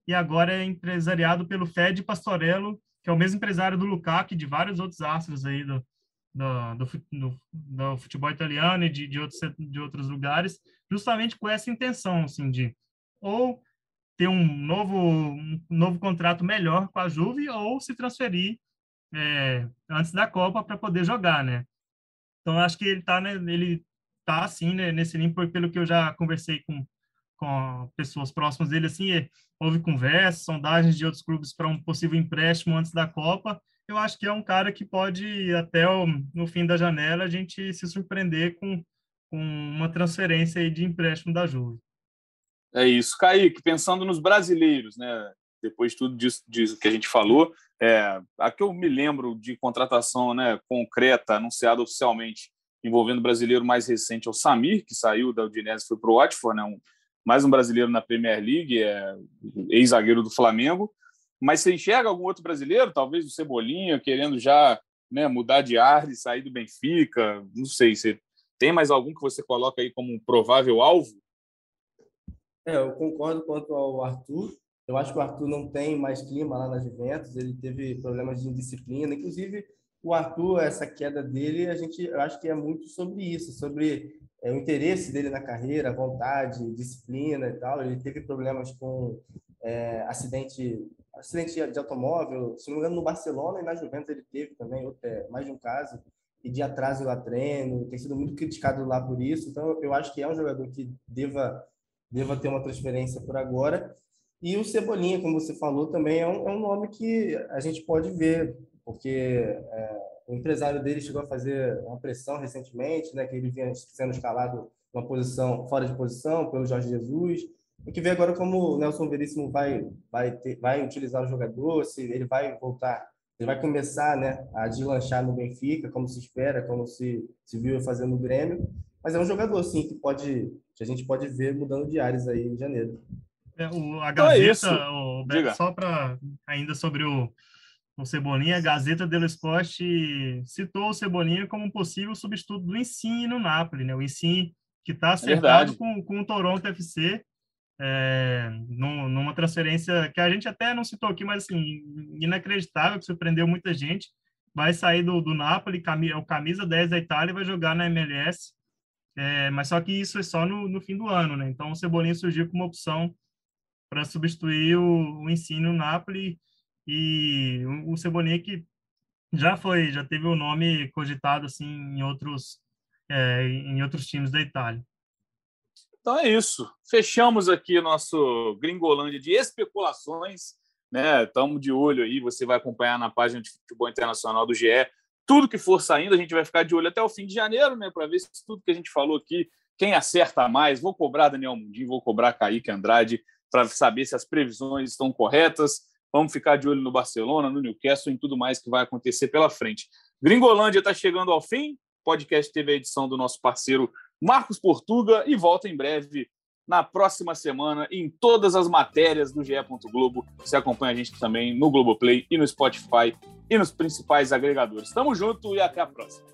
e agora é empresariado pelo Fed Pastorello, que é o mesmo empresário do Lukaku e de vários outros astros aí do, do, do, do futebol italiano e de, de, outros, de outros lugares, justamente com essa intenção, assim, de ou ter um novo, um novo contrato melhor com a Juve ou se transferir é, antes da Copa para poder jogar, né? Então, acho que ele tá, né, ele tá assim né, nesse limpo pelo que eu já conversei com com pessoas próximas dele assim é, houve conversas sondagens de outros clubes para um possível empréstimo antes da Copa eu acho que é um cara que pode até o, no fim da janela a gente se surpreender com, com uma transferência aí de empréstimo da Juve é isso Kaique pensando nos brasileiros né depois de tudo disso, disso que a gente falou é, a que eu me lembro de contratação né, concreta anunciada oficialmente envolvendo o brasileiro mais recente é o Samir, que saiu da Udinese e foi para o Watford, né? Um, mais um brasileiro na Premier League, é ex-zagueiro do Flamengo. Mas você enxerga algum outro brasileiro, talvez o Cebolinha, querendo já né, mudar de ar e sair do Benfica? Não sei, você tem mais algum que você coloca aí como um provável alvo? É, eu concordo quanto ao Arthur. Eu acho que o Arthur não tem mais clima lá na Juventus, ele teve problemas de indisciplina, inclusive o Arthur, essa queda dele, a gente, eu acho que é muito sobre isso, sobre é, o interesse dele na carreira, vontade, disciplina e tal. Ele teve problemas com é, acidente, acidente de automóvel, se não me engano, no Barcelona e na Juventus ele teve também, é, mais de um caso, e de atraso lá treino, tem sido muito criticado lá por isso. Então, eu acho que é um jogador que deva, deva ter uma transferência por agora. E o Cebolinha, como você falou, também é um, é um nome que a gente pode ver porque é, o empresário dele chegou a fazer uma pressão recentemente, né, que ele vinha sendo escalado uma posição fora de posição pelo Jorge Jesus. Tem que ver agora como o Nelson Veríssimo vai vai ter, vai utilizar o jogador, se ele vai voltar, ele vai começar, né, a deslanchar no Benfica, como se espera, como se se viu fazendo no Grêmio. Mas é um jogador sim que pode que a gente pode ver mudando de áreas aí em janeiro. É, o, a então é Gazeta, é o, Beto, só para ainda sobre o o Cebolinha, a Gazeta dello Sport citou o Cebolinha como um possível substituto do Insigne no Napoli, né? O Insigne que está é acertado é com, com o Toronto FC, é, numa transferência que a gente até não citou aqui, mas assim, inacreditável, que surpreendeu muita gente. Vai sair do, do Napoli, é o camisa 10 da Itália vai jogar na MLS. é, mas só que isso é só no, no fim do ano, né? Então o Cebolinha surgiu como opção para substituir o, o ensino Napoli e o, o Cebolinha que já foi, já teve o nome cogitado assim em outros é, em outros times da Itália. Então é isso. Fechamos aqui nosso Gringolândia de especulações. Né? Estamos de olho aí. Você vai acompanhar na página de futebol internacional do GE. Tudo que for saindo, a gente vai ficar de olho até o fim de janeiro, né? Para ver se tudo que a gente falou aqui, quem acerta mais. Vou cobrar Daniel Mundim, vou cobrar Kaique Andrade para saber se as previsões estão corretas. Vamos ficar de olho no Barcelona, no Newcastle, em tudo mais que vai acontecer pela frente. Gringolândia está chegando ao fim. Podcast teve a edição do nosso parceiro Marcos Portuga e volta em breve na próxima semana em todas as matérias do GE. Globo. Você acompanha a gente também no Globoplay e no Spotify e nos principais agregadores. Tamo junto e até a próxima.